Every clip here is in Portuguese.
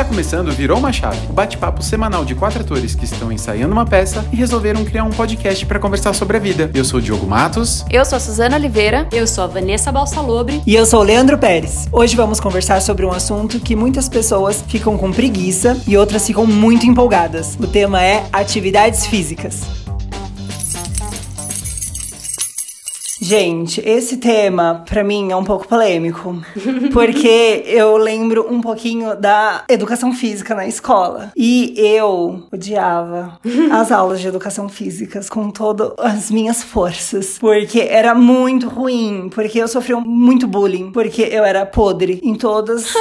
Está começando Virou uma Chave, o bate-papo semanal de quatro atores que estão ensaiando uma peça e resolveram criar um podcast para conversar sobre a vida. Eu sou o Diogo Matos. Eu sou a Suzana Oliveira. Eu sou a Vanessa Balsalobre. E eu sou o Leandro Pérez. Hoje vamos conversar sobre um assunto que muitas pessoas ficam com preguiça e outras ficam muito empolgadas. O tema é atividades físicas. Gente, esse tema para mim é um pouco polêmico, porque eu lembro um pouquinho da educação física na escola. E eu odiava as aulas de educação física com todas as minhas forças, porque era muito ruim, porque eu sofri muito bullying, porque eu era podre em todos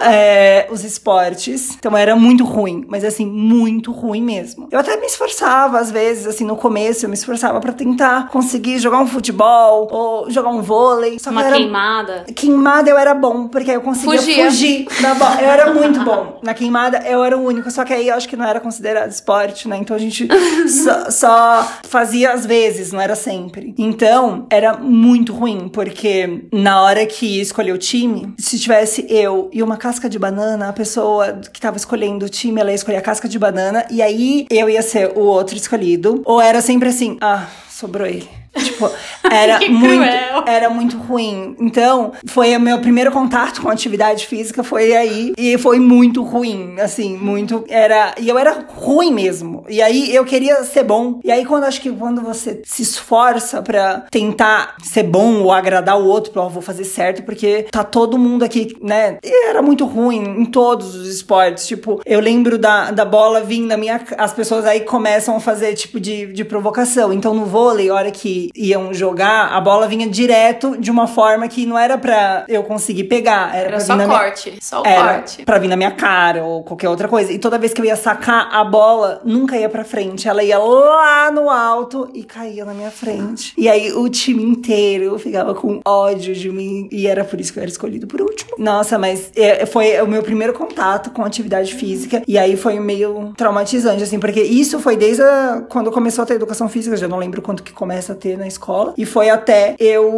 é, os esportes. Então era muito ruim, mas assim, muito ruim mesmo. Eu até me esforçava às vezes, assim, no começo eu me esforçava para tentar conseguir jogar um futebol futebol ou jogar um vôlei. Só Uma era... queimada. Queimada eu era bom, porque aí eu conseguia Fugia. fugir da bola. Eu era muito bom. Na queimada eu era o único, só que aí eu acho que não era considerado esporte, né? Então a gente só, só fazia às vezes, não era sempre. Então era muito ruim, porque na hora que escolher o time, se tivesse eu e uma casca de banana, a pessoa que tava escolhendo o time, ela ia escolher a casca de banana, e aí eu ia ser o outro escolhido. Ou era sempre assim, ah, sobrou ele. Tipo, era muito, era muito ruim. Então, foi o meu primeiro contato com atividade física foi aí e foi muito ruim, assim, muito era, e eu era ruim mesmo. E aí eu queria ser bom. E aí quando acho que quando você se esforça para tentar ser bom ou agradar o outro, oh, vou fazer certo porque tá todo mundo aqui, né? E era muito ruim em todos os esportes, tipo, eu lembro da, da bola vindo na minha as pessoas aí começam a fazer tipo de, de provocação. Então no vôlei, hora que iam jogar, a bola vinha direto de uma forma que não era pra eu conseguir pegar. Era, era só corte. Minha... Só o era corte. Pra vir na minha cara ou qualquer outra coisa. E toda vez que eu ia sacar a bola, nunca ia pra frente. Ela ia lá no alto e caía na minha frente. E aí o time inteiro ficava com ódio de mim. E era por isso que eu era escolhido por último. Nossa, mas é, foi o meu primeiro contato com atividade física. E aí foi meio traumatizante, assim, porque isso foi desde a, quando começou a ter educação física. Já não lembro quanto que começa a ter na escola. E foi até eu.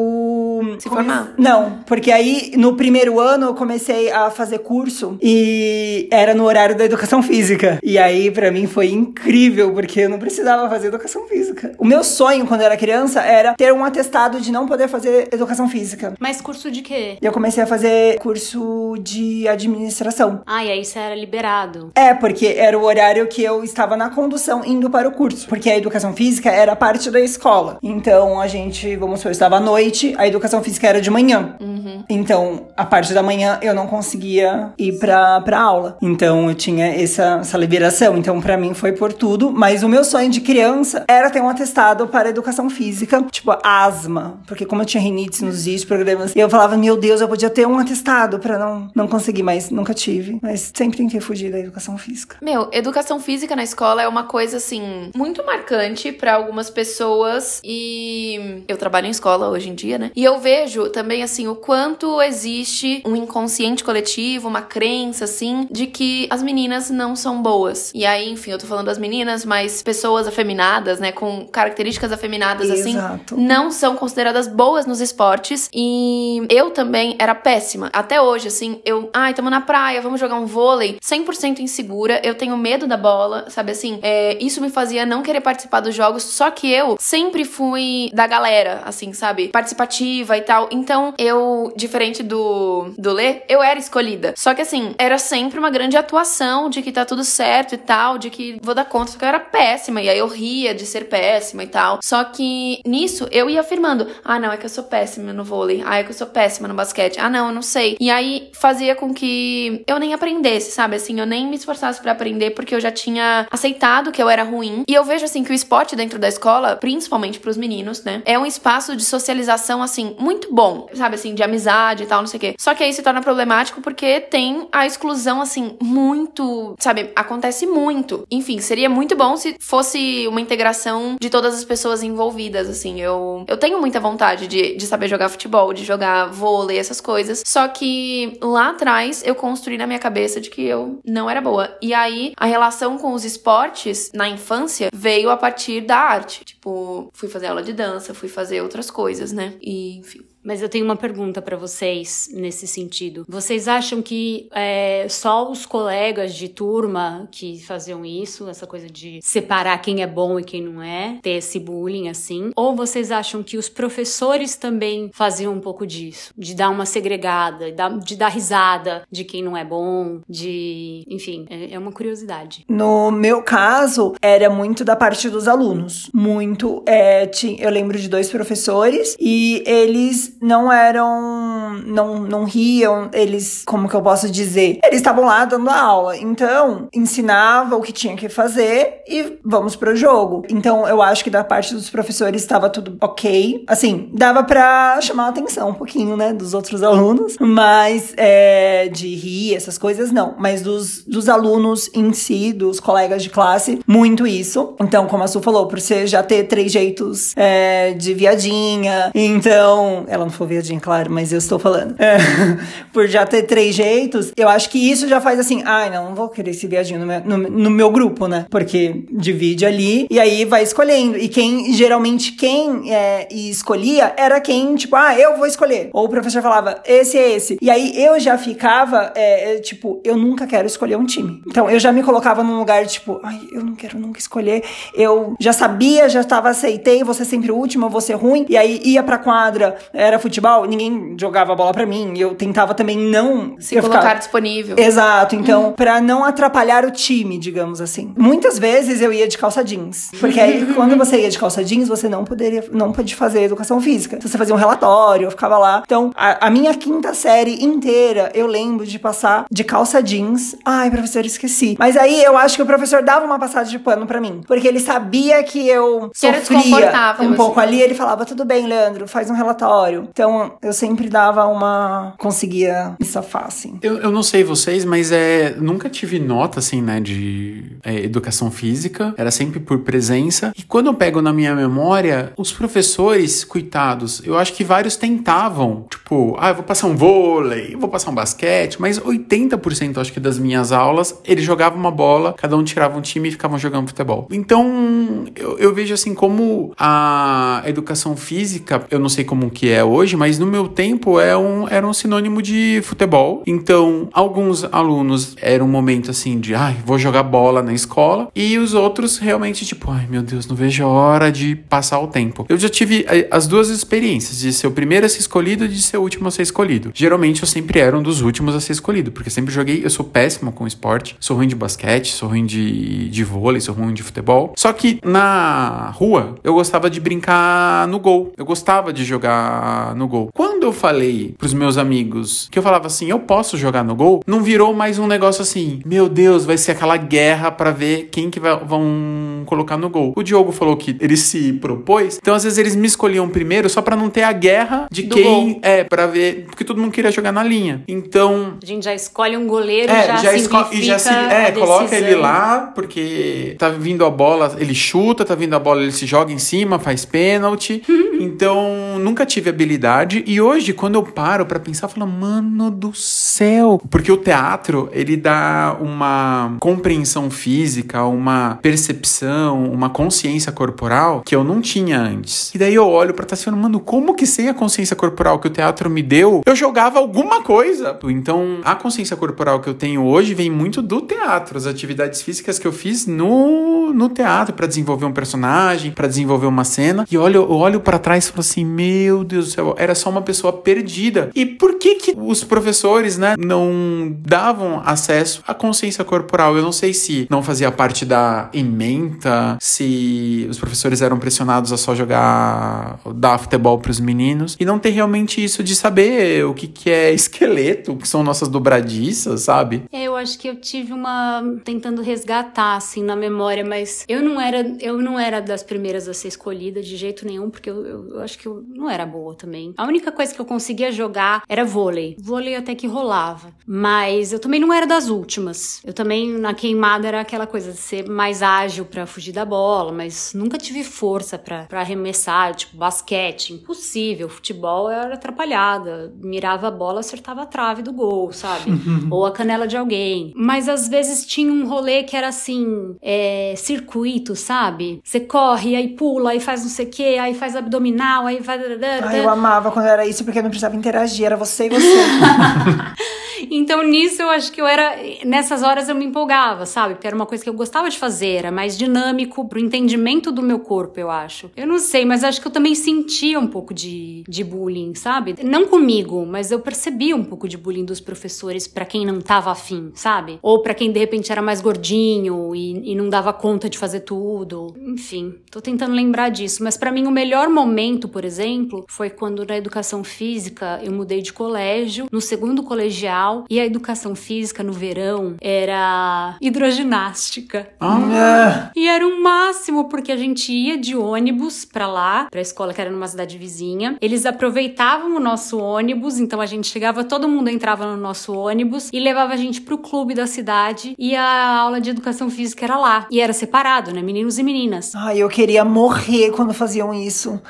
Se formar? Não, porque aí no primeiro ano eu comecei a fazer curso e era no horário da educação física. E aí para mim foi incrível, porque eu não precisava fazer educação física. O meu sonho quando eu era criança era ter um atestado de não poder fazer educação física. Mas curso de quê? Eu comecei a fazer curso de administração. Ah, e aí você era liberado. É, porque era o horário que eu estava na condução indo para o curso. Porque a educação física era parte da escola. Então, a gente, vamos supor, estava à noite, a educação física era de manhã. Uhum. Então, a parte da manhã eu não conseguia ir pra, pra aula. Então eu tinha essa, essa liberação. Então, para mim foi por tudo. Mas o meu sonho de criança era ter um atestado para educação física, tipo asma. Porque como eu tinha rinite, sinusite, programas, eu falava, meu Deus, eu podia ter um atestado para não, não conseguir, mas nunca tive. Mas sempre tentei fugir da educação física. Meu, educação física na escola é uma coisa assim muito marcante para algumas pessoas e eu trabalho em escola hoje em dia, né? E eu vejo também, assim, o quanto existe um inconsciente coletivo, uma crença, assim, de que as meninas não são boas. E aí, enfim, eu tô falando das meninas, mas pessoas afeminadas, né, com características afeminadas, assim, Exato. assim, não são consideradas boas nos esportes. E eu também era péssima. Até hoje, assim, eu, ai, tamo na praia, vamos jogar um vôlei, 100% insegura, eu tenho medo da bola, sabe assim? É, isso me fazia não querer participar dos jogos, só que eu sempre fui da galera, assim, sabe? Participativa e tal. Então, eu, diferente do, do Lê, eu era escolhida. Só que, assim, era sempre uma grande atuação de que tá tudo certo e tal, de que vou dar conta, só que eu era péssima. E aí eu ria de ser péssima e tal. Só que nisso eu ia afirmando: ah, não, é que eu sou péssima no vôlei. Ah, é que eu sou péssima no basquete. Ah, não, eu não sei. E aí fazia com que eu nem aprendesse, sabe? Assim, eu nem me esforçasse para aprender porque eu já tinha aceitado que eu era ruim. E eu vejo, assim, que o esporte dentro da escola, principalmente pros meninos, meninos, né? É um espaço de socialização, assim, muito bom, sabe, assim, de amizade e tal, não sei o quê. Só que aí se torna problemático porque tem a exclusão, assim, muito, sabe, acontece muito. Enfim, seria muito bom se fosse uma integração de todas as pessoas envolvidas, assim. Eu, eu tenho muita vontade de, de saber jogar futebol, de jogar vôlei, essas coisas. Só que lá atrás eu construí na minha cabeça de que eu não era boa. E aí a relação com os esportes na infância veio a partir da arte. Tipo, fui fazer aula de dança, fui fazer outras coisas, né? E. Mas eu tenho uma pergunta para vocês nesse sentido. Vocês acham que é, só os colegas de turma que faziam isso, essa coisa de separar quem é bom e quem não é, ter esse bullying assim? Ou vocês acham que os professores também faziam um pouco disso? De dar uma segregada, de dar risada de quem não é bom, de. Enfim, é, é uma curiosidade. No meu caso, era muito da parte dos alunos. Muito. É, eu lembro de dois professores e eles não eram. Não, não riam, eles. Como que eu posso dizer? Eles estavam lá dando aula. Então, ensinava o que tinha que fazer e vamos pro jogo. Então, eu acho que da parte dos professores estava tudo ok. Assim, dava pra chamar a atenção um pouquinho, né, dos outros alunos. Mas é, de rir, essas coisas, não. Mas dos, dos alunos em si, dos colegas de classe, muito isso. Então, como a Su falou, por você já ter três jeitos é, de viadinha. Então, ela não foi viadinha, claro, mas eu estou falando. É, por já ter três jeitos, eu acho que isso já faz assim, ai, não, não vou querer esse viadinho no meu, no, no meu grupo, né? Porque divide ali e aí vai escolhendo. E quem, geralmente, quem é, escolhia era quem, tipo, ah, eu vou escolher. Ou o professor falava, esse é esse. E aí eu já ficava, é, é, tipo, eu nunca quero escolher um time. Então eu já me colocava num lugar, tipo, ai, eu não quero nunca escolher. Eu já sabia, já estava aceitei, você sempre o último, ser ruim. E aí ia pra quadra, era futebol, ninguém jogava a bola pra mim. Eu tentava também não se colocar ficava... disponível. Exato. Então, uhum. para não atrapalhar o time, digamos assim. Muitas vezes eu ia de calça jeans. Porque aí, quando você ia de calça jeans, você não poderia, não pode fazer educação física. Então, você fazia um relatório, eu ficava lá. Então, a, a minha quinta série inteira, eu lembro de passar de calça jeans. Ai, professor, esqueci. Mas aí eu acho que o professor dava uma passada de pano para mim. Porque ele sabia que eu que sofria um pouco assim. ali. Ele falava, tudo bem, Leandro, faz um relatório. Então, eu sempre dava uma... Conseguia me safar, assim. Eu, eu não sei vocês, mas é... Nunca tive nota, assim, né, de é, educação física. Era sempre por presença. E quando eu pego na minha memória, os professores, coitados, eu acho que vários tentavam. Tipo, ah, eu vou passar um vôlei, eu vou passar um basquete. Mas 80% acho que das minhas aulas, eles jogavam uma bola, cada um tirava um time e ficavam jogando futebol. Então, eu, eu vejo assim como a educação física, eu não sei como que é hoje, mas no meu tempo é um, era um sinônimo de futebol. Então, alguns alunos era um momento assim de, ai, vou jogar bola na escola, e os outros realmente tipo, ai meu Deus, não vejo a hora de passar o tempo. Eu já tive eh, as duas experiências, de ser o primeiro a ser escolhido e de ser o último a ser escolhido. Geralmente eu sempre era um dos últimos a ser escolhido, porque sempre joguei, eu sou péssimo com esporte, sou ruim de basquete, sou ruim de, de vôlei, sou ruim de futebol. Só que na rua eu gostava de brincar no gol, eu gostava de jogar no gol. Quando eu falei pros meus amigos que eu falava assim, eu posso jogar no gol, não virou mais um negócio assim, meu Deus, vai ser aquela guerra para ver quem que vai, vão colocar no gol. O Diogo falou que ele se propôs, então às vezes eles me escolhiam primeiro só para não ter a guerra de Do quem gol. é para ver, porque todo mundo queria jogar na linha. Então, a gente já escolhe um goleiro é, já, já e já se é, coloca ele lá porque tá vindo a bola, ele chuta, tá vindo a bola, ele se joga em cima, faz pênalti. então, nunca tive habilidade e hoje quando eu paro para pensar, eu falo, mano do céu, porque o teatro, ele dá uma compreensão física, uma percepção, uma consciência corporal que eu não tinha antes. E daí eu olho para estar falando, mano, como que sem a consciência corporal que o teatro me deu, eu jogava alguma coisa. Então, a consciência corporal que eu tenho hoje vem muito do teatro, as atividades físicas que eu fiz no, no teatro para desenvolver um personagem, para desenvolver uma cena. E olho, eu olho para trás e falo assim, meu Deus do céu, era só uma pessoa perdida. E por que que os professores, né, não davam acesso à consciência corporal? Eu não sei se não fazia parte da ementa, se os professores eram pressionados a só jogar, dar futebol para os meninos e não ter realmente isso de saber o que, que é esqueleto, o que são nossas dobradiças, sabe? É, eu acho que eu tive uma tentando resgatar assim na memória, mas eu não era eu não era das primeiras a ser escolhida de jeito nenhum, porque eu, eu, eu acho que eu não era boa também. A única coisa que eu conseguia jogar era vôlei. Vôlei até que rolava, mas eu também não era das últimas. Eu também na queimada era aquela coisa de ser mais ágil para fugir da bola, mas nunca tive força para arremessar, tipo basquete, impossível. Futebol eu era atrapalhada, mirava a bola, acertava a trave do gol, sabe? Ou a canela de alguém. Mas às vezes tinha um rolê que era assim: é, circuito, sabe? Você corre, aí pula, aí faz não sei o que, aí faz abdominal, aí faz. Ai, eu amava quando era isso, porque eu não precisava interagir, era você e você. então nisso eu acho que eu era. Nessas horas eu me empolgava, sabe? Porque era uma coisa que eu gostava de fazer, era mais dinâmico pro entendimento do meu corpo, eu acho. Eu não sei, mas acho que eu também sentia um pouco de, de bullying, sabe? Não comigo, mas eu percebia um pouco de bullying dos professores para quem não tava afim, sabe? Ou para quem de repente era mais gordinho e, e não dava conta de fazer tudo. Enfim, tô tentando lembrar disso. Mas para mim o melhor momento, por exemplo, foi quando na educação física eu mudei de colégio, no segundo colegial, e a educação física no verão era hidroginástica. Ah. E era o um máximo porque a gente ia de ônibus para lá, pra escola que era numa cidade vizinha. Eles aproveitavam o nosso ônibus, então a gente chegava, todo mundo entrava no nosso ônibus e levava a gente pro clube da cidade e a aula de educação física era lá. E era separado, né? Meninos e meninas. Ai, eu queria morrer quando faziam isso.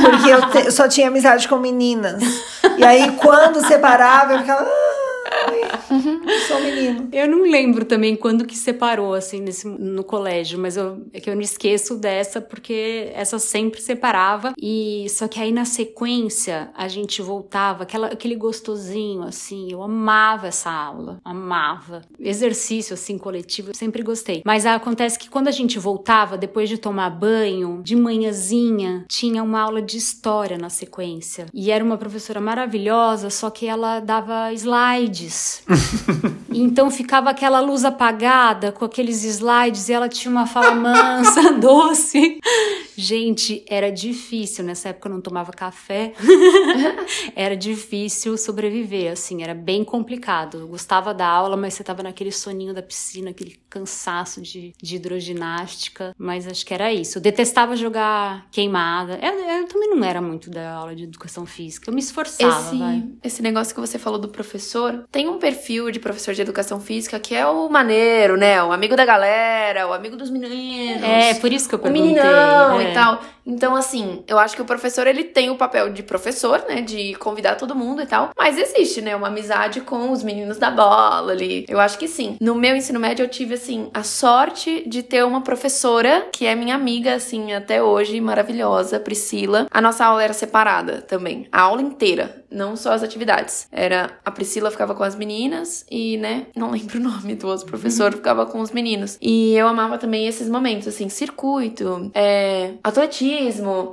Porque eu, te, eu só tinha amizade com meninas. E aí, quando separava, eu ficava. Uhum. Sou menino. Eu não lembro também quando que separou, assim, nesse, no colégio, mas eu, é que eu não esqueço dessa, porque essa sempre separava. E só que aí na sequência a gente voltava, aquela, aquele gostosinho, assim. Eu amava essa aula, amava. Exercício, assim, coletivo, eu sempre gostei. Mas acontece que quando a gente voltava, depois de tomar banho, de manhãzinha, tinha uma aula de história na sequência. E era uma professora maravilhosa, só que ela dava slides. então ficava aquela luz apagada com aqueles slides e ela tinha uma fala mansa, doce. Gente, era difícil. Nessa época eu não tomava café. era difícil sobreviver, assim, era bem complicado. Eu gostava da aula, mas você tava naquele soninho da piscina, aquele cansaço de, de hidroginástica. Mas acho que era isso. Eu detestava jogar queimada. Eu, eu também não era muito da aula de educação física. Eu me esforçava, esse, vai. Esse negócio que você falou do professor, tem um perfil de professor de educação física que é o maneiro, né? O amigo da galera, o amigo dos meninos. É, por isso que eu perguntei. O meninão é. e tal. Então, assim, eu acho que o professor, ele tem o papel de professor, né? De convidar todo mundo e tal. Mas existe, né? Uma amizade com os meninos da bola ali. Eu acho que sim. No meu ensino médio, eu tive, assim, a sorte de ter uma professora que é minha amiga, assim, até hoje, maravilhosa, Priscila. A nossa aula era separada também. A aula inteira, não só as atividades. Era a Priscila ficava com as meninas e, né? Não lembro o nome do outro professor, ficava com os meninos. E eu amava também esses momentos, assim, circuito, é, atletismo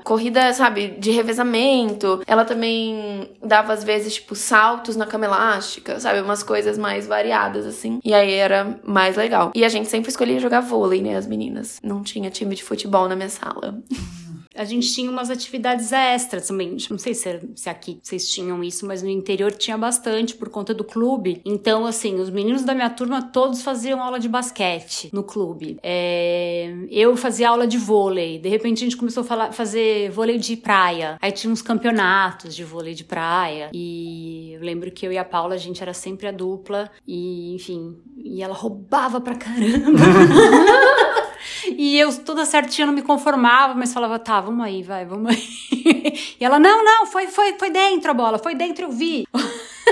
corrida, sabe, de revezamento. Ela também dava, às vezes, tipo, saltos na cama elástica, sabe? Umas coisas mais variadas, assim. E aí era mais legal. E a gente sempre escolhia jogar vôlei, né, as meninas. Não tinha time de futebol na minha sala. A gente tinha umas atividades extras também. Não sei se, se aqui vocês tinham isso, mas no interior tinha bastante por conta do clube. Então, assim, os meninos da minha turma todos faziam aula de basquete no clube. É... Eu fazia aula de vôlei. De repente a gente começou a falar, fazer vôlei de praia. Aí tinha uns campeonatos de vôlei de praia. E eu lembro que eu e a Paula, a gente era sempre a dupla. E, enfim, e ela roubava pra caramba. E eu toda certinha não me conformava, mas falava, tá, vamos aí, vai, vamos aí. E ela, não, não, foi, foi, foi dentro a bola, foi dentro, eu vi.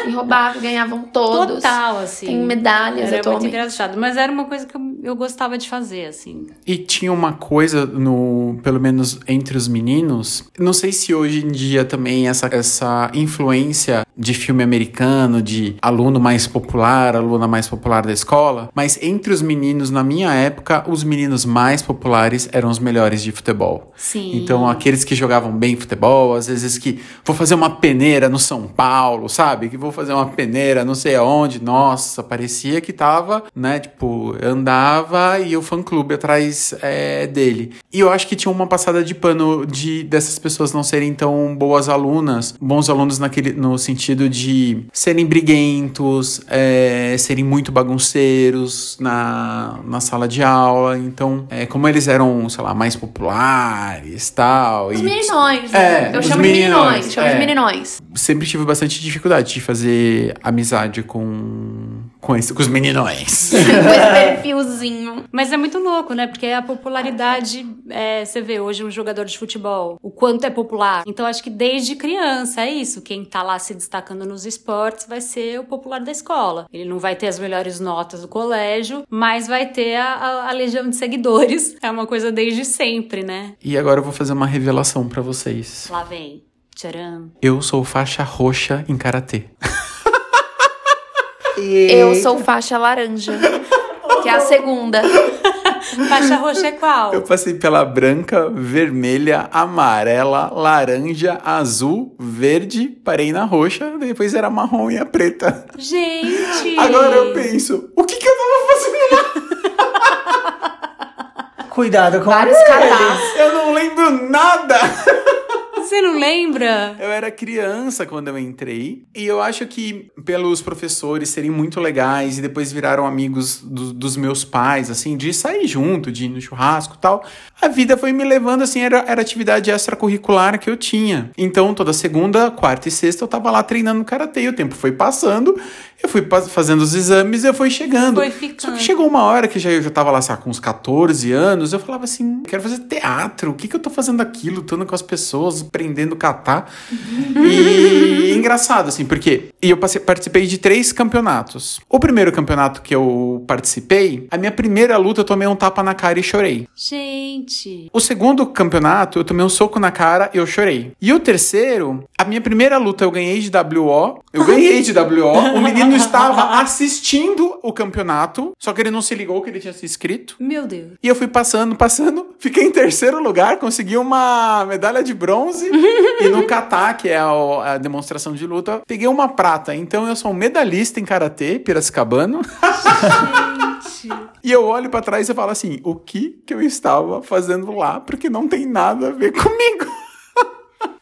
E roubavam, ganhavam todos. Total, assim. Tem medalhas Era atualmente. muito engraçado, mas era uma coisa que eu, eu gostava de fazer, assim. E tinha uma coisa no, pelo menos entre os meninos, não sei se hoje em dia também essa, essa influência de filme americano, de aluno mais popular, aluna mais popular da escola, mas entre os meninos na minha época, os meninos mais populares eram os melhores de futebol. Sim. Então aqueles que jogavam bem futebol, às vezes que vou fazer uma peneira no São Paulo, sabe? Que vou fazer uma peneira não sei aonde, nossa, parecia que tava, né? Tipo, andava e o fã-clube atrás é, dele. E eu acho que tinha uma passada de pano de dessas pessoas não serem tão boas alunas, bons alunos naquele, no sentido de serem briguentos, é, serem muito bagunceiros na, na sala de aula. Então, é, como eles eram, sei lá, mais populares tal, Os e meninões, É, né? Eu os chamo de meninões, meninões, chamo é. de meninões. sempre tive bastante dificuldade de fazer amizade com com, esse, com os meninões. Com esse perfilzinho. Mas é muito louco, né? Porque a popularidade, é, você vê hoje um jogador de futebol, o quanto é popular. Então acho que desde criança é isso. Quem tá lá se destacando nos esportes vai ser o popular da escola. Ele não vai ter as melhores notas do colégio, mas vai ter a, a, a legião de seguidores. É uma coisa desde sempre, né? E agora eu vou fazer uma revelação para vocês. Lá vem. Tcharam. Eu sou faixa roxa em karatê. Eu sou faixa laranja, que é a segunda. Faixa roxa é qual? Eu passei pela branca, vermelha, amarela, laranja, azul, verde, parei na roxa, depois era marrom e a preta. Gente! Agora eu penso, o que, que eu tava fazendo lá? Cuidado com Vários cadastros. Eu não lembro nada. Você não lembra? Eu era criança quando eu entrei e eu acho que pelos professores serem muito legais e depois viraram amigos do- dos meus pais, assim, de sair junto, de ir no churrasco e tal, a vida foi me levando, assim, era, era atividade extracurricular que eu tinha. Então, toda segunda, quarta e sexta eu tava lá treinando karatê, o tempo foi passando, eu fui fazendo os exames e eu fui chegando. Foi Só ficando. que chegou uma hora que já, eu já tava lá, sabe, com uns 14 anos, eu falava assim, quero fazer teatro, o que que eu tô fazendo aqui, lutando com as pessoas, aprendendo a catar. E engraçado, assim, porque e eu passei- participei de três campeonatos. O primeiro campeonato que eu participei, a minha primeira luta eu tomei um tapa na cara e chorei. Gente. O segundo campeonato, eu tomei um soco na cara e eu chorei. E o terceiro, a minha primeira luta eu ganhei de WO. Eu ganhei de WO. O menino estava assistindo o campeonato, só que ele não se ligou que ele tinha se inscrito. Meu Deus. E eu fui passando, passando, fiquei em terceiro lugar, consegui uma medalha de bronze. E no kata, que é a, a demonstração de luta, peguei uma prata. Então eu sou um medalhista em karatê, piracicabano. E eu olho pra trás e falo assim: o que que eu estava fazendo lá? Porque não tem nada a ver comigo.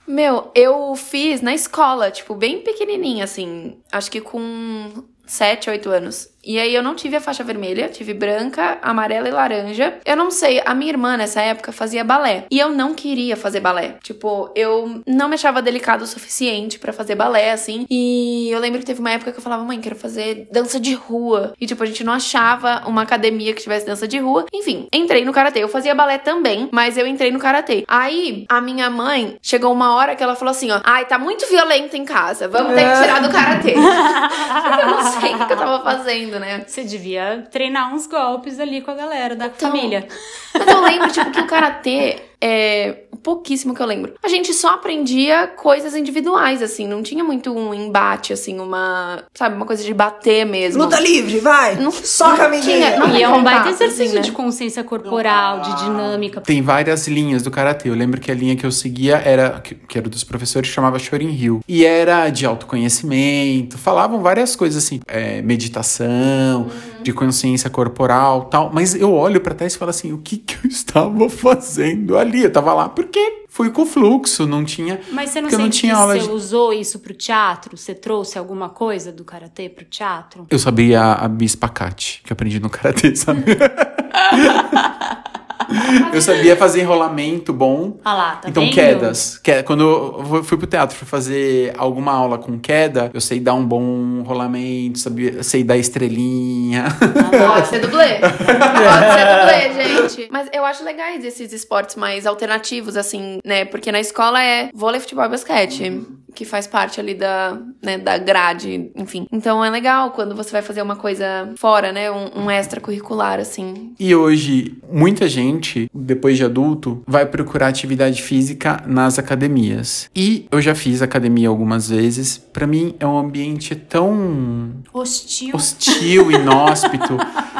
Meu, eu fiz na escola, tipo, bem pequenininha, assim. Acho que com 7, 8 anos. E aí eu não tive a faixa vermelha, tive branca, amarela e laranja. Eu não sei, a minha irmã nessa época fazia balé. E eu não queria fazer balé. Tipo, eu não me achava delicado o suficiente pra fazer balé, assim. E eu lembro que teve uma época que eu falava, mãe, quero fazer dança de rua. E, tipo, a gente não achava uma academia que tivesse dança de rua. Enfim, entrei no karatê. Eu fazia balé também, mas eu entrei no karatê. Aí, a minha mãe chegou uma hora que ela falou assim: ó, ai, tá muito violento em casa, vamos ter que tirar do karatê. eu não sei o que eu tava fazendo, né? Você devia treinar uns golpes ali com a galera da família. Mas eu lembro, tipo, que o karatê é pouquíssimo que eu lembro. A gente só aprendia coisas individuais, assim, não tinha muito um embate, assim, uma, sabe, uma coisa de bater mesmo. Luta livre, vai. Não- Soca, não tinha- não E é um baita exercício assim, né? de consciência corporal, de dinâmica. Tem várias linhas do karatê. Eu lembro que a linha que eu seguia era, que, que era dos professores, chamava Shorin Ryu. E era de autoconhecimento, falavam várias coisas assim, é, meditação, de consciência corporal tal. Mas eu olho pra trás e falo assim: o que, que eu estava fazendo ali? Eu tava lá porque fui com o fluxo, não tinha. Mas você não não tinha aula você de. usou isso pro teatro? Você trouxe alguma coisa do karatê pro teatro? Eu sabia a, a bispacate, que eu aprendi no karatê, sabe? eu sabia fazer enrolamento bom. Ah lá, tá então, vendo? quedas. Que- Quando eu fui- pro teatro fui fazer alguma aula com queda, eu sei dar um bom rolamento, sabia, sei dar estrelinha. Pode ser dublê. Pode ser dublê, gente. Mas eu acho legais esses esportes mais alternativos, assim, né? Porque na escola é vôlei, futebol e basquete. Que faz parte ali da, né, da grade, enfim. Então é legal quando você vai fazer uma coisa fora, né? Um, um extracurricular, assim. E hoje, muita gente, depois de adulto, vai procurar atividade física nas academias. E eu já fiz academia algumas vezes. Pra mim, é um ambiente tão Hostil. hostil, inóspito.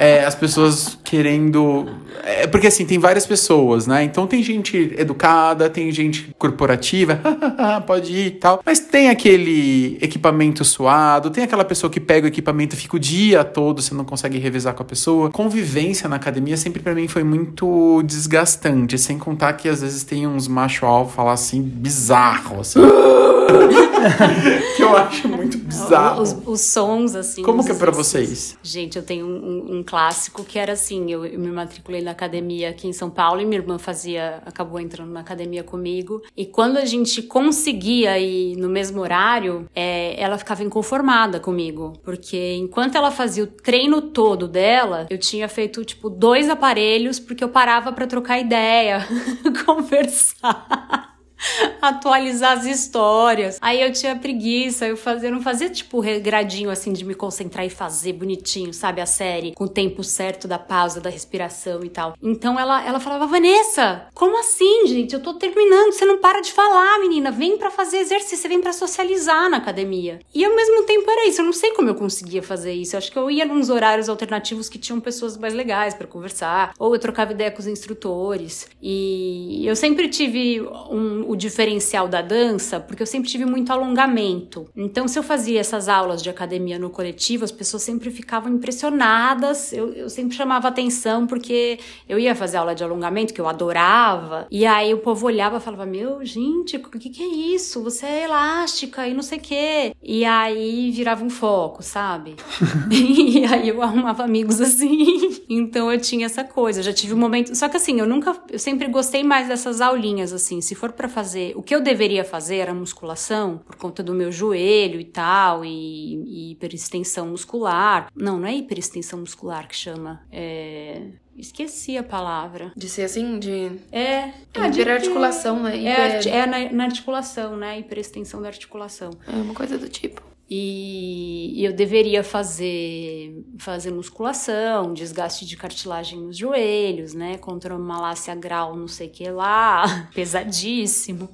É, as pessoas querendo. É, porque assim, tem várias pessoas, né? Então tem gente educada, tem gente corporativa, pode ir e tal. Mas tem aquele equipamento suado, tem aquela pessoa que pega o equipamento e fica o dia todo, você não consegue revezar com a pessoa. Convivência na academia sempre pra mim foi muito desgastante. Sem contar que às vezes tem uns macho alfa lá assim, bizarro, assim. que eu acho muito bizarro. Os, os sons, assim. Como que é pra vocês? Gente, eu tenho um, um, clássico que era assim: eu, eu, me matriculei na academia aqui em São Paulo e minha irmã fazia, acabou entrando na academia comigo. E quando a gente conseguia ir no mesmo horário, é, ela ficava inconformada comigo. Porque enquanto ela fazia o treino todo dela, eu tinha feito, tipo, dois aparelhos, porque eu parava para trocar ideia, conversar. atualizar as histórias. Aí eu tinha preguiça, eu fazia, eu não fazia tipo regradinho assim de me concentrar e fazer bonitinho, sabe, a série com o tempo certo da pausa, da respiração e tal. Então ela ela falava: "Vanessa, como assim, gente? Eu tô terminando, você não para de falar, menina. Vem para fazer exercício, você vem para socializar na academia". E ao mesmo tempo era isso, eu não sei como eu conseguia fazer isso. Eu acho que eu ia nos horários alternativos que tinham pessoas mais legais para conversar, ou eu trocava ideia com os instrutores. E eu sempre tive um o diferencial da dança, porque eu sempre tive muito alongamento. Então, se eu fazia essas aulas de academia no coletivo, as pessoas sempre ficavam impressionadas. Eu, eu sempre chamava atenção porque eu ia fazer aula de alongamento, que eu adorava. E aí o povo olhava e falava: Meu, gente, o que, que é isso? Você é elástica e não sei o quê. E aí virava um foco, sabe? e aí eu arrumava amigos assim. então eu tinha essa coisa. Eu já tive um momento. Só que assim, eu nunca. Eu sempre gostei mais dessas aulinhas, assim. Se for para fazer fazer. O que eu deveria fazer era musculação, por conta do meu joelho e tal, e, e hiperextensão muscular. Não, não é hiperextensão muscular que chama. É. Esqueci a palavra. De ser assim? De. É. Ah, hiperarticulação, né? Hiper... É, é na, na, articulação, né? Hiperextensão da articulação. É uma coisa do tipo. E, eu deveria fazer, fazer musculação, desgaste de cartilagem nos joelhos, né? Contra uma malácia grau, não sei o que lá, pesadíssimo.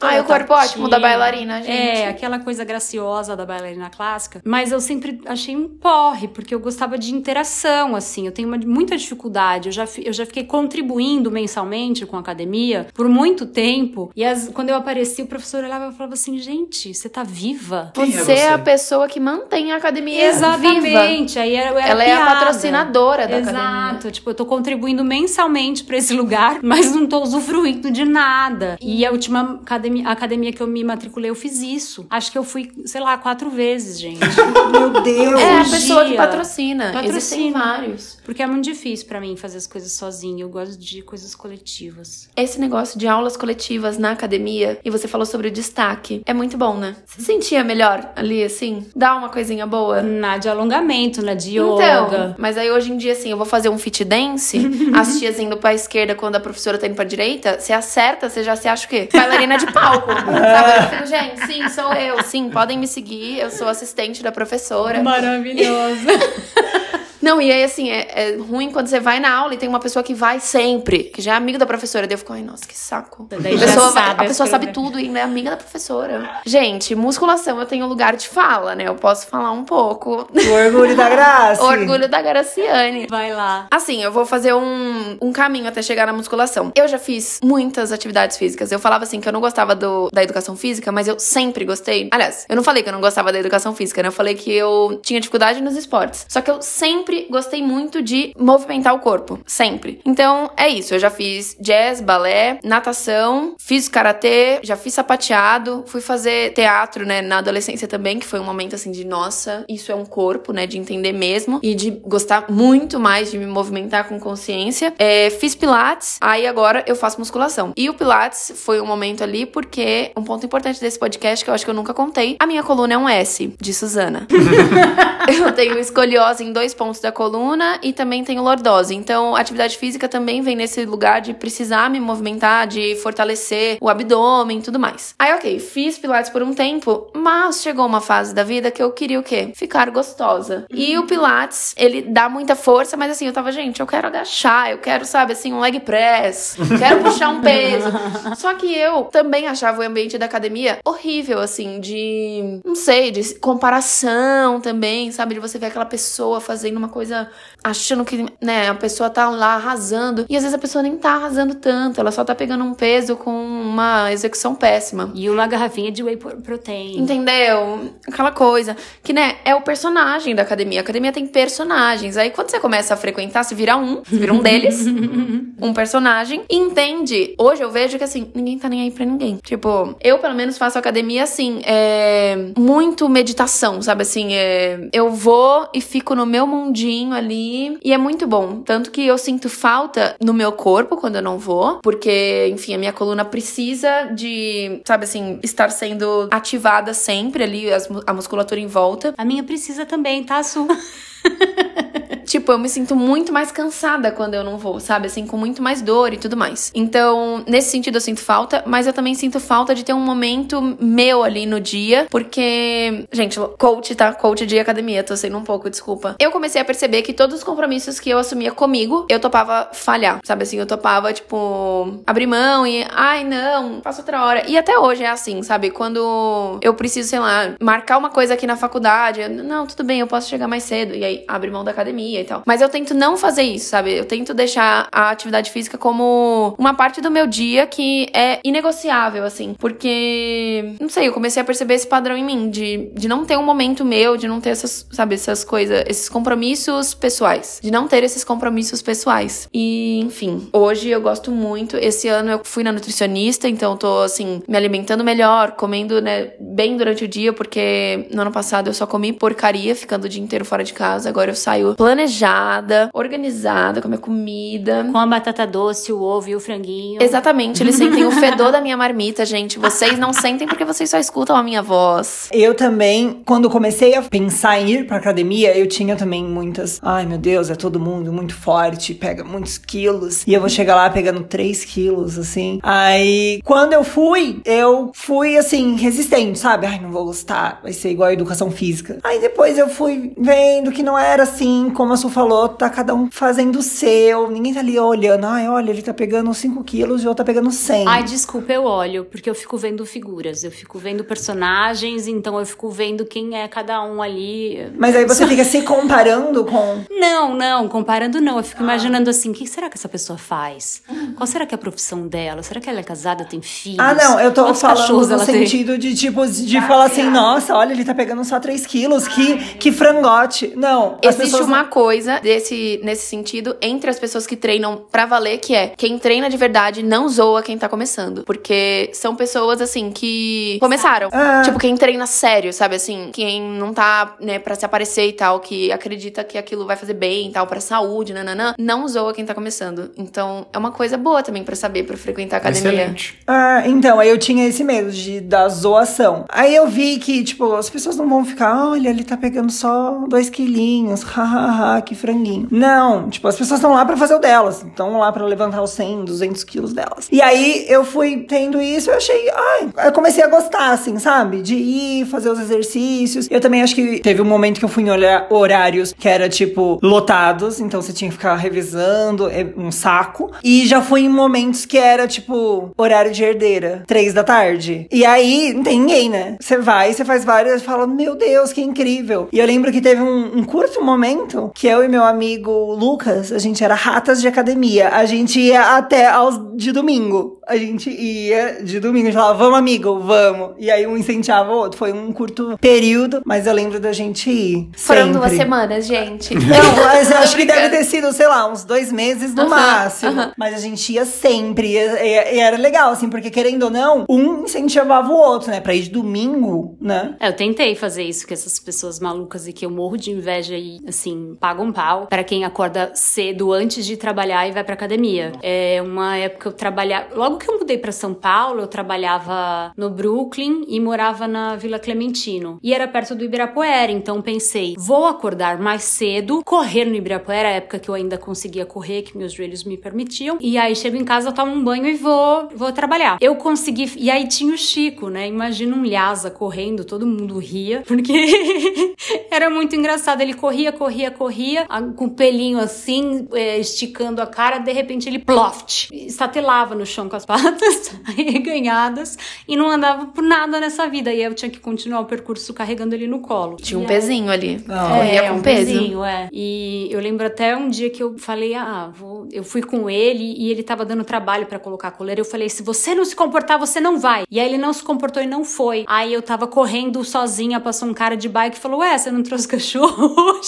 Ah, o corpo ótimo da bailarina, gente. É, aquela coisa graciosa da bailarina clássica. Mas eu sempre achei um porre, porque eu gostava de interação, assim. Eu tenho uma, muita dificuldade. Eu já, eu já fiquei contribuindo mensalmente com a academia por muito tempo. E as, quando eu apareci, o professor olhava e falava assim: gente, você tá viva? Você, é, você, é a pessoa que mantém a academia Exatamente. viva. Aí era, era Ela piada. é a patrocinadora da Exato. academia. Exato. Tipo, eu tô contribuindo mensalmente para esse lugar, mas não tô usufruindo de nada. E a última academia, a academia que eu me matriculei, eu fiz isso. Acho que eu fui, sei lá, quatro vezes, gente. Meu Deus! É a pessoa que patrocina. patrocina. Existem vários. Porque é muito difícil para mim fazer as coisas sozinha. Eu gosto de coisas coletivas. Esse negócio de aulas coletivas na academia, e você falou sobre o destaque, é muito bom, né? Você sentia melhor ali, assim? Dá uma coisinha boa? Na de alongamento, na de então, yoga. Mas aí hoje em dia, assim, eu vou fazer um fit dance, as tias indo pra esquerda quando a professora tá indo pra direita, você acerta, você já se acha o quê? Bailarina de palco. Sabe? Eu fico, gente, sim, sou eu. Sim, podem me seguir. Eu sou assistente da professora. Maravilhosa. Não, e aí, assim, é, é, ruim quando você vai na aula e tem uma pessoa que vai sempre, que já é amiga da professora. Daí eu fico, ai, nossa, que saco. A pessoa, sabe, a pessoa sabe tudo e ainda é amiga da professora. Gente, musculação eu tenho lugar de fala, né? Eu posso falar um pouco. O orgulho da Graça. orgulho da Graciane. Vai lá. Assim, eu vou fazer um, um caminho até chegar na musculação. Eu já fiz muitas atividades físicas. Eu falava assim que eu não gostava do, da educação física, mas eu sempre gostei. Aliás, eu não falei que eu não gostava da educação física, né? Eu falei que eu tinha dificuldade nos esportes. Só que eu sempre sempre gostei muito de movimentar o corpo. Sempre. Então, é isso. Eu já fiz jazz, balé, natação, fiz karatê, já fiz sapateado, fui fazer teatro, né, na adolescência também, que foi um momento assim de, nossa, isso é um corpo, né, de entender mesmo e de gostar muito mais de me movimentar com consciência. É, fiz pilates, aí agora eu faço musculação. E o pilates foi um momento ali porque um ponto importante desse podcast que eu acho que eu nunca contei, a minha coluna é um S, de Suzana. eu tenho escoliose em dois pontos da coluna e também tenho lordose. Então, atividade física também vem nesse lugar de precisar me movimentar, de fortalecer o abdômen e tudo mais. Aí, ok, fiz pilates por um tempo, mas chegou uma fase da vida que eu queria o quê? Ficar gostosa. E o pilates, ele dá muita força, mas assim, eu tava, gente, eu quero agachar, eu quero, sabe, assim, um leg press, quero puxar um peso. Só que eu também achava o ambiente da academia horrível, assim, de, não sei, de comparação também, sabe, de você ver aquela pessoa fazendo uma uma coisa achando que, né, a pessoa tá lá arrasando. E às vezes a pessoa nem tá arrasando tanto, ela só tá pegando um peso com uma execução péssima. E uma garrafinha de whey protein. Entendeu? Aquela coisa. Que, né, é o personagem da academia. A academia tem personagens. Aí quando você começa a frequentar, você vira um, você vira um deles, um personagem, e entende. Hoje eu vejo que assim, ninguém tá nem aí pra ninguém. Tipo, eu pelo menos faço academia assim, é muito meditação, sabe assim, é, eu vou e fico no meu mundinho ali e é muito bom. Tanto que eu sinto falta no meu corpo quando eu não vou, porque, enfim, a minha coluna precisa de, sabe assim, estar sendo ativada sempre ali, a musculatura em volta. A minha precisa também, tá, Su? tipo, eu me sinto muito mais cansada quando eu não vou, sabe? Assim, com muito mais dor e tudo mais. Então, nesse sentido, eu sinto falta, mas eu também sinto falta de ter um momento meu ali no dia, porque, gente, coach, tá? Coach de academia, tô sendo um pouco, desculpa. Eu comecei a perceber que todos os compromissos que eu assumia comigo, eu topava falhar, sabe? Assim, eu topava, tipo, abrir mão e, ai, não, faço outra hora. E até hoje é assim, sabe? Quando eu preciso, sei lá, marcar uma coisa aqui na faculdade, eu, não, tudo bem, eu posso chegar mais cedo. E aí, abre mão da academia e tal. Mas eu tento não fazer isso, sabe? Eu tento deixar a atividade física como uma parte do meu dia que é inegociável, assim. Porque, não sei, eu comecei a perceber esse padrão em mim, de, de não ter um momento meu, de não ter essas, sabe, essas coisas, esses compromissos pessoais. De não ter esses compromissos pessoais. E, enfim, hoje eu gosto muito. Esse ano eu fui na nutricionista, então eu tô, assim, me alimentando melhor, comendo, né, bem durante o dia, porque no ano passado eu só comi porcaria, ficando o dia inteiro fora de casa. Agora eu saio planejada, organizada com a minha comida. Com a batata doce, o ovo e o franguinho. Exatamente, eles sentem o fedor da minha marmita, gente. Vocês não sentem porque vocês só escutam a minha voz. Eu também, quando comecei a pensar em ir pra academia, eu tinha também muitas. Ai meu Deus, é todo mundo muito forte, pega muitos quilos. E eu vou chegar lá pegando 3 quilos, assim. Aí, quando eu fui, eu fui assim, resistente, sabe? Ai, não vou gostar, vai ser igual a educação física. Aí depois eu fui vendo que não era assim, como a Su falou, tá cada um fazendo o seu, ninguém tá ali olhando, ai, olha, ele tá pegando 5 quilos e o outro tá pegando 100. Ai, desculpa, eu olho, porque eu fico vendo figuras, eu fico vendo personagens, então eu fico vendo quem é cada um ali. Mas aí você fica se comparando com. Não, não, comparando não, eu fico ah. imaginando assim, o que será que essa pessoa faz? Qual será que é a profissão dela? Será que ela é casada, tem filhos? Ah, não, eu tô Quantos falando no sentido tem? de, tipo, de falar assim, nossa, olha, ele tá pegando só 3 quilos, que, que frangote. Não. Existe pessoas... uma coisa desse, nesse sentido entre as pessoas que treinam pra valer, que é quem treina de verdade não zoa quem tá começando. Porque são pessoas, assim, que começaram. Ah. Tipo, quem treina sério, sabe? Assim, quem não tá, né, pra se aparecer e tal, que acredita que aquilo vai fazer bem e tal, pra saúde, nananã, não zoa quem tá começando. Então, é uma coisa boa também pra saber, pra frequentar a academia. Excelente. Ah, então, aí eu tinha esse medo de, da zoação. Aí eu vi que, tipo, as pessoas não vão ficar, olha, ele tá pegando só dois quilinhos, hahaha, que franguinho. Não, tipo, as pessoas estão lá para fazer o delas, estão lá para levantar os 100, 200 quilos delas. E aí eu fui tendo isso, eu achei, ai, eu comecei a gostar, assim, sabe? De ir fazer os exercícios. Eu também acho que teve um momento que eu fui em horários que era, tipo, lotados, então você tinha que ficar revisando, é um saco. E já fui em momentos que era, tipo, horário de herdeira, três da tarde. E aí, não tem ninguém, né? Você vai, você faz várias, fala, meu Deus, que incrível. E eu lembro que teve um, um curto momento que eu e meu amigo Lucas, a gente era ratas de academia. A gente ia até aos de domingo. A gente ia de domingo, a gente falava, vamos, amigo, vamos. E aí um incentivava o outro. Foi um curto período, mas eu lembro da gente ir. Foram sempre. duas semanas, gente. Não, mas eu acho que deve ter sido, sei lá, uns dois meses no uh -huh, máximo. Uh -huh. Mas a gente ia sempre. E, e, e, era legal, assim, porque querendo ou não, um incentivava o outro, né? Pra ir de domingo, né? É, eu tentei fazer isso com essas pessoas malucas e que eu morro de inveja e, assim, pagam um pau para quem acorda cedo antes de trabalhar e vai pra academia. É uma época eu trabalhava. Logo que eu mudei para São Paulo, eu trabalhava no Brooklyn e morava na Vila Clementino. E era perto do Ibirapuera, então pensei, vou acordar mais cedo, correr no Ibirapuera, época que eu ainda conseguia correr, que meus joelhos me permitiam. E aí chego em casa, tomo um banho e vou, vou trabalhar. Eu consegui. E aí tinha o Chico, né? Imagina um Lhasa correndo, todo mundo ria, porque era muito engraçado. Ele corria, corria, corria, com o pelinho assim, é, esticando a cara, de repente ele ploft, estatelava no chão com as patas arreganhadas e não andava por nada nessa vida. E eu tinha que continuar o percurso carregando ele no colo. Tinha um e pezinho aí... ali. Não. É, com um peso. Pezinho, é. E eu lembro até um dia que eu falei, ah, vou... eu fui com ele e ele tava dando trabalho para colocar a coleira. Eu falei, se você não se comportar, você não vai. E aí ele não se comportou e não foi. Aí eu tava correndo sozinha, passou um cara de bike e falou, ué, você não trouxe cachorro?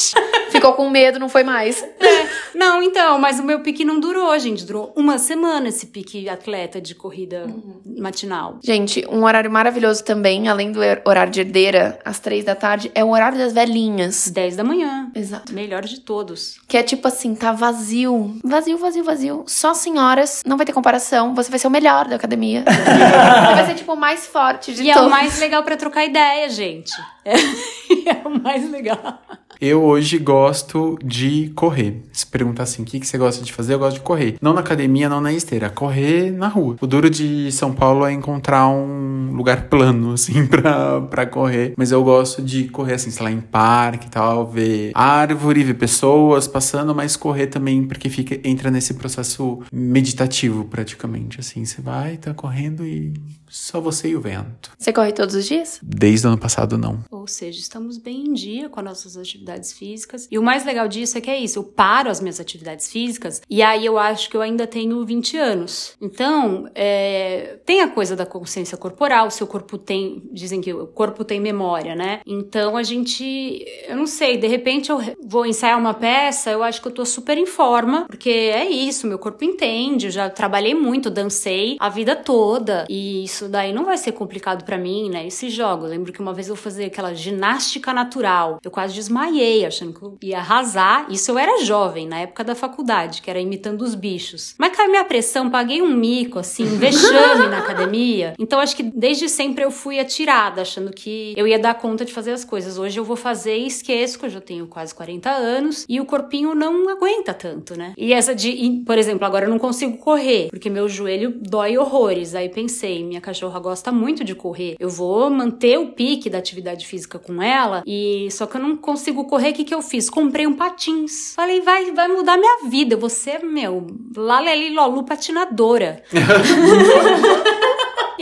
Ficou com medo, não foi mais. É. Não, então, mas o meu pique não durou, gente. Durou uma semana esse pique atleta de corrida uhum. matinal. Gente, um horário maravilhoso também, além do horário de herdeira, às três da tarde, é o horário das velhinhas. Dez da manhã. Exato. Melhor de todos. Que é tipo assim, tá vazio. Vazio, vazio, vazio. Só senhoras, não vai ter comparação. Você vai ser o melhor da academia. você vai ser, tipo, o mais forte de e todos. E é o mais legal para trocar ideia, gente. É, é o mais legal. Eu hoje gosto de correr. Se perguntar assim, o que, que você gosta de fazer, eu gosto de correr. Não na academia, não na esteira. Correr na rua. O duro de São Paulo é encontrar um lugar plano, assim, pra, pra correr. Mas eu gosto de correr, assim, sei lá, em parque e tal, ver árvore, ver pessoas passando, mas correr também, porque fica, entra nesse processo meditativo, praticamente. Assim, você vai, tá correndo e só você e o vento. Você corre todos os dias? Desde o ano passado, não. Ou seja, estamos bem em dia com as nossas atividades físicas. E o mais legal disso é que é isso: eu paro as minhas atividades físicas e aí eu acho que eu ainda tenho 20 anos. Então, é, tem a coisa da consciência corporal, o seu corpo tem. Dizem que o corpo tem memória, né? Então a gente. Eu não sei, de repente eu vou ensaiar uma peça, eu acho que eu tô super em forma, porque é isso, meu corpo entende. Eu já trabalhei muito, dancei a vida toda. E isso isso daí não vai ser complicado para mim, né? Esse jogo. Eu lembro que uma vez eu fazia aquela ginástica natural. Eu quase desmaiei, achando que eu ia arrasar. Isso eu era jovem, na época da faculdade, que era imitando os bichos. Mas caiu minha pressão, paguei um mico, assim, um vexame na academia. Então acho que desde sempre eu fui atirada, achando que eu ia dar conta de fazer as coisas. Hoje eu vou fazer e esqueço, que eu já tenho quase 40 anos e o corpinho não aguenta tanto, né? E essa de, por exemplo, agora eu não consigo correr, porque meu joelho dói horrores. Aí pensei, minha cachorra gosta muito de correr. Eu vou manter o pique da atividade física com ela e só que eu não consigo correr. O que, que eu fiz? Comprei um patins. Falei, vai, vai mudar minha vida. Ser, meu, Laleli Lolu patinadora.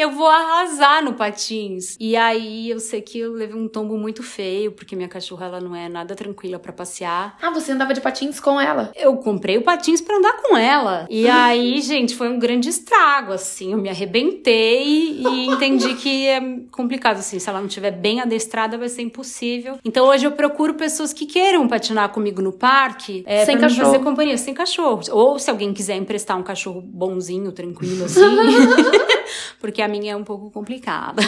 eu vou arrasar no patins. E aí eu sei que eu levei um tombo muito feio, porque minha cachorra ela não é nada tranquila para passear. Ah, você andava de patins com ela? Eu comprei o patins para andar com ela. E aí, gente, foi um grande estrago, assim. Eu me arrebentei e entendi que é complicado, assim. Se ela não estiver bem adestrada, vai ser impossível. Então hoje eu procuro pessoas que queiram patinar comigo no parque. É, sem pra cachorro. fazer companhia, sem cachorro. Ou se alguém quiser emprestar um cachorro bonzinho, tranquilo, assim. porque a minha é um pouco complicada.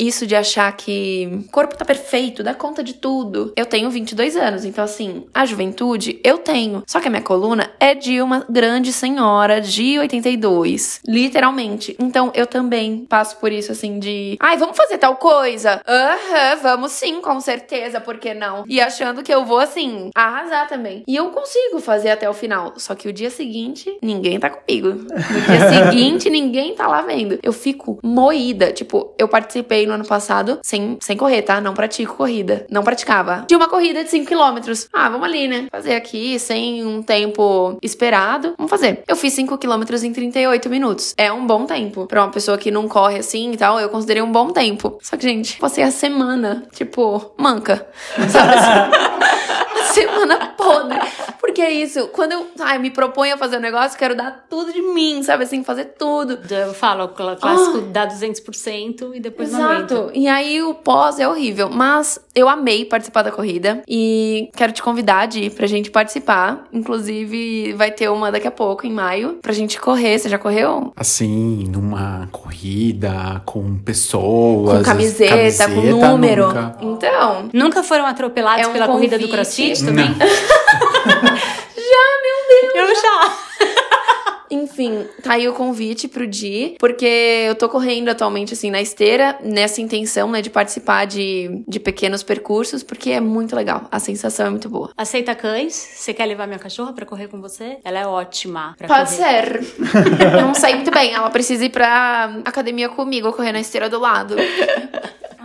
Isso de achar que o corpo tá perfeito, dá conta de tudo. Eu tenho 22 anos, então assim, a juventude eu tenho. Só que a minha coluna é de uma grande senhora de 82, literalmente. Então eu também passo por isso assim de, ai, vamos fazer tal coisa. Aham, uhum, vamos sim, com certeza, por que não? E achando que eu vou assim arrasar também. E eu consigo fazer até o final. Só que o dia seguinte, ninguém tá comigo. No dia seguinte, ninguém tá lá vendo. Eu fico moída, tipo, eu participei no ano passado sem, sem correr, tá? Não pratico corrida. Não praticava. De uma corrida de 5 km. Ah, vamos ali, né? Fazer aqui sem um tempo esperado. Vamos fazer. Eu fiz 5 km em 38 minutos. É um bom tempo. Pra uma pessoa que não corre assim e tal, eu considerei um bom tempo. Só que, gente, passei a semana, tipo, manca. Sabe assim? semana podre. Porque é isso, quando eu ai, me proponho a fazer um negócio, quero dar tudo de mim, sabe assim, fazer tudo. Eu falo, o clássico oh. dá 200% e depois Exato. não Exato. E aí o pós é horrível. Mas eu amei participar da corrida e quero te convidar de ir pra gente participar. Inclusive, vai ter uma daqui a pouco, em maio, pra gente correr. Você já correu? Assim, numa corrida com pessoas. Com camiseta, camiseta com número. Nunca. Então. Nunca foram atropelados é um pela convite. corrida do CrossFit também? já, meu Deus! Eu já. Enfim, tá aí o convite pro Di, porque eu tô correndo atualmente, assim, na esteira, nessa intenção, né, de participar de, de pequenos percursos, porque é muito legal. A sensação é muito boa. Aceita cães? Você quer levar minha cachorra pra correr com você? Ela é ótima pra Pode correr. ser. Não sei muito bem. Ela precisa ir pra academia comigo, correr na esteira do lado.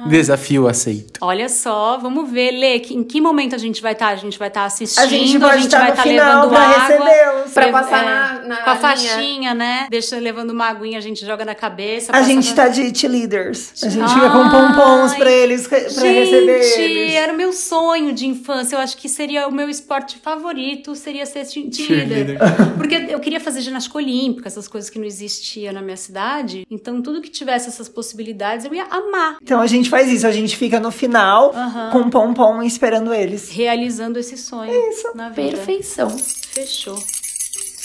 Desafio aceito. Olha só, vamos ver, Lê, em que momento a gente vai estar? Tá? A gente vai estar tá assistindo, a gente, a gente vai estar tá levando pra água. Pra passar é, na, na Com a faixinha, né? Deixa levando uma aguinha, a gente joga na cabeça. A gente tá de cheerleaders. A gente fica com pompons pra eles, pra gente, receber eles. era o meu sonho de infância. Eu acho que seria o meu esporte favorito, seria ser cheerleader. Porque eu queria fazer ginástica olímpica, essas coisas que não existiam na minha cidade. Então, tudo que tivesse essas possibilidades, eu ia amar. Então, a gente faz isso. A gente fica no final uhum. com pompom esperando eles. Realizando esse sonho. Isso. Na vida. Perfeição. Fechou.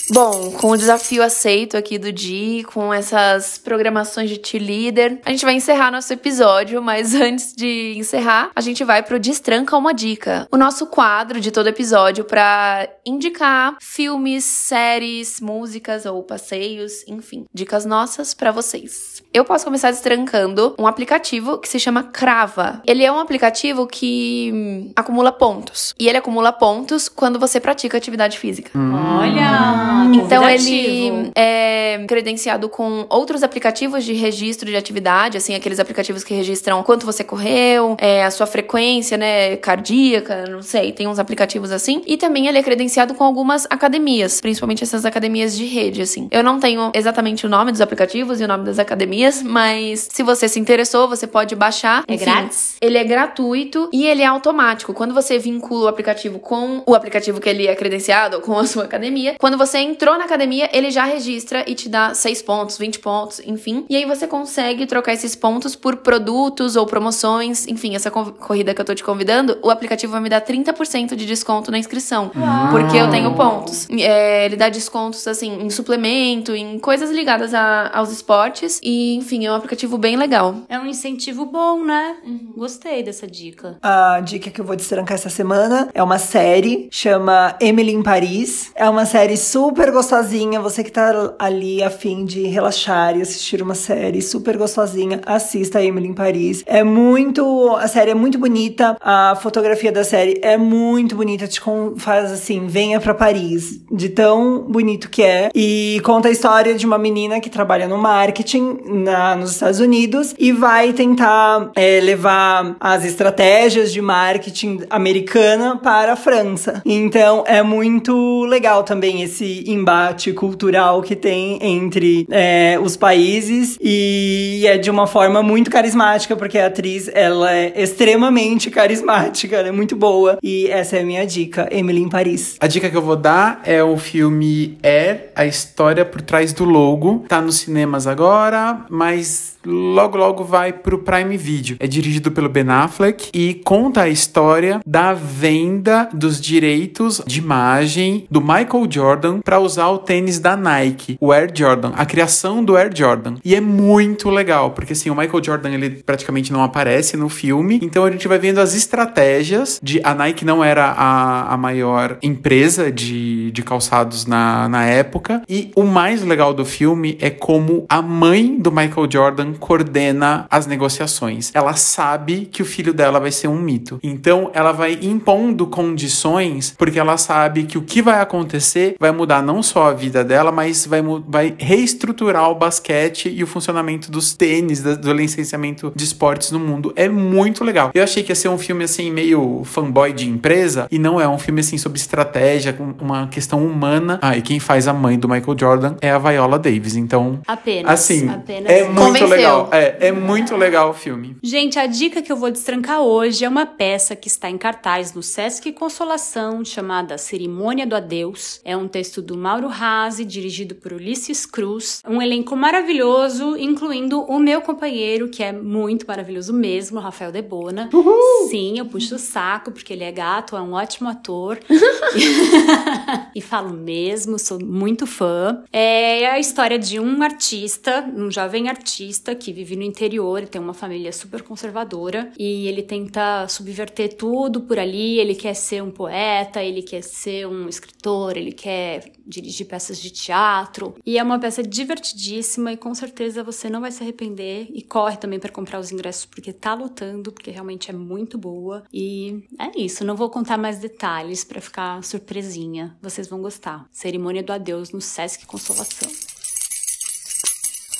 Bom, com o desafio aceito aqui do Di, com essas programações de cheerleader, a gente vai encerrar nosso episódio, mas antes de encerrar, a gente vai pro Destranca uma dica. O nosso quadro de todo episódio para indicar filmes, séries, músicas ou passeios, enfim, dicas nossas para vocês. Eu posso começar destrancando um aplicativo que se chama Crava. Ele é um aplicativo que hum, acumula pontos. E ele acumula pontos quando você pratica atividade física. Hum. Então ele é credenciado com outros aplicativos de registro de atividade, assim, aqueles aplicativos que registram quanto você correu, é, a sua frequência, né, cardíaca, não sei, tem uns aplicativos assim. E também ele é credenciado com algumas academias, principalmente essas academias de rede, assim. Eu não tenho exatamente o nome dos aplicativos e o nome das academias, mas se você se interessou, você pode baixar. É Enfim, grátis? Ele é gratuito e ele é automático. Quando você vincula o aplicativo com o aplicativo que ele é credenciado, ou com a sua academia, quando você entrou na academia, ele já registra e te dá 6 pontos, 20 pontos, enfim. E aí você consegue trocar esses pontos por produtos ou promoções. Enfim, essa corrida que eu tô te convidando, o aplicativo vai me dar 30% de desconto na inscrição. Uau. Porque eu tenho pontos. É, ele dá descontos, assim, em suplemento, em coisas ligadas a, aos esportes. E, enfim, é um aplicativo bem legal. É um incentivo bom, né? Uhum. Gostei dessa dica. A dica que eu vou destrancar essa semana é uma série, chama Emily em Paris. É uma série super super gostosinha. Você que tá ali a fim de relaxar e assistir uma série super gostosinha, assista Emily em Paris. É muito. A série é muito bonita. A fotografia da série é muito bonita. Te faz assim, venha para Paris. De tão bonito que é. E conta a história de uma menina que trabalha no marketing na, nos Estados Unidos e vai tentar é, levar as estratégias de marketing americana para a França. Então é muito legal também esse embate cultural que tem entre é, os países e é de uma forma muito carismática, porque a atriz ela é extremamente carismática, ela é muito boa. E essa é a minha dica, Emily em Paris. A dica que eu vou dar é o filme Air, a história por trás do logo. Tá nos cinemas agora, mas logo logo vai pro Prime Video. É dirigido pelo Ben Affleck e conta a história da venda dos direitos de imagem do Michael Jordan para usar o tênis da Nike, o Air Jordan, a criação do Air Jordan. E é muito legal, porque assim, o Michael Jordan ele praticamente não aparece no filme, então a gente vai vendo as estratégias de a Nike não era a, a maior empresa de, de calçados na, na época. E o mais legal do filme é como a mãe do Michael Jordan coordena as negociações. Ela sabe que o filho dela vai ser um mito. Então ela vai impondo condições porque ela sabe que o que vai acontecer vai mudar não só a vida dela, mas vai, vai reestruturar o basquete e o funcionamento dos tênis, do licenciamento de esportes no mundo. É muito legal. Eu achei que ia ser um filme assim, meio fanboy de empresa, e não é um filme assim sobre estratégia, com uma questão humana. Ah, e quem faz a mãe do Michael Jordan é a Viola Davis. Então, apenas. Assim, apenas. é muito Convenceu. legal. É, é muito legal o filme. Gente, a dica que eu vou destrancar hoje é uma peça que está em cartaz no Sesc Consolação, chamada Cerimônia do Adeus. É um texto do Mauro Rase, dirigido por Ulisses Cruz. Um elenco maravilhoso, incluindo o meu companheiro, que é muito maravilhoso mesmo, Rafael Debona. Uhul. Sim, eu puxo o saco, porque ele é gato, é um ótimo ator. e falo mesmo, sou muito fã. É a história de um artista, um jovem artista que vive no interior, tem uma família super conservadora e ele tenta subverter tudo por ali. Ele quer ser um poeta, ele quer ser um escritor, ele quer dirigir peças de teatro. E é uma peça divertidíssima e com certeza você não vai se arrepender. E corre também para comprar os ingressos porque tá lotando, porque realmente é muito boa. E é isso, não vou contar mais detalhes para ficar surpresinha. Vocês vão gostar. Cerimônia do Adeus no Sesc Consolação.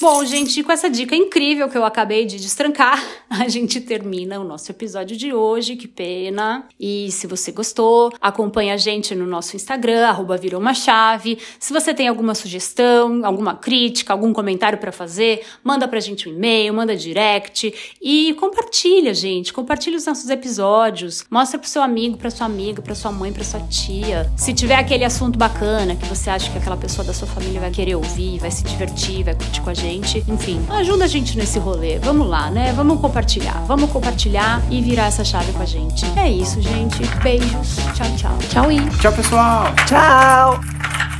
Bom, gente, com essa dica incrível que eu acabei de destrancar, a gente termina o nosso episódio de hoje. Que pena. E se você gostou, acompanha a gente no nosso Instagram, arroba virou uma chave. Se você tem alguma sugestão, alguma crítica, algum comentário para fazer, manda pra gente um e-mail, manda direct e compartilha, gente. Compartilha os nossos episódios. Mostra pro seu amigo, pra sua amiga, pra sua mãe, pra sua tia. Se tiver aquele assunto bacana que você acha que aquela pessoa da sua família vai querer ouvir, vai se divertir, vai curtir com a gente gente. Enfim, ajuda a gente nesse rolê. Vamos lá, né? Vamos compartilhar. Vamos compartilhar e virar essa chave com a gente. É isso, gente. Beijos. Tchau, tchau. Tchau, e. Tchau, pessoal. Tchau.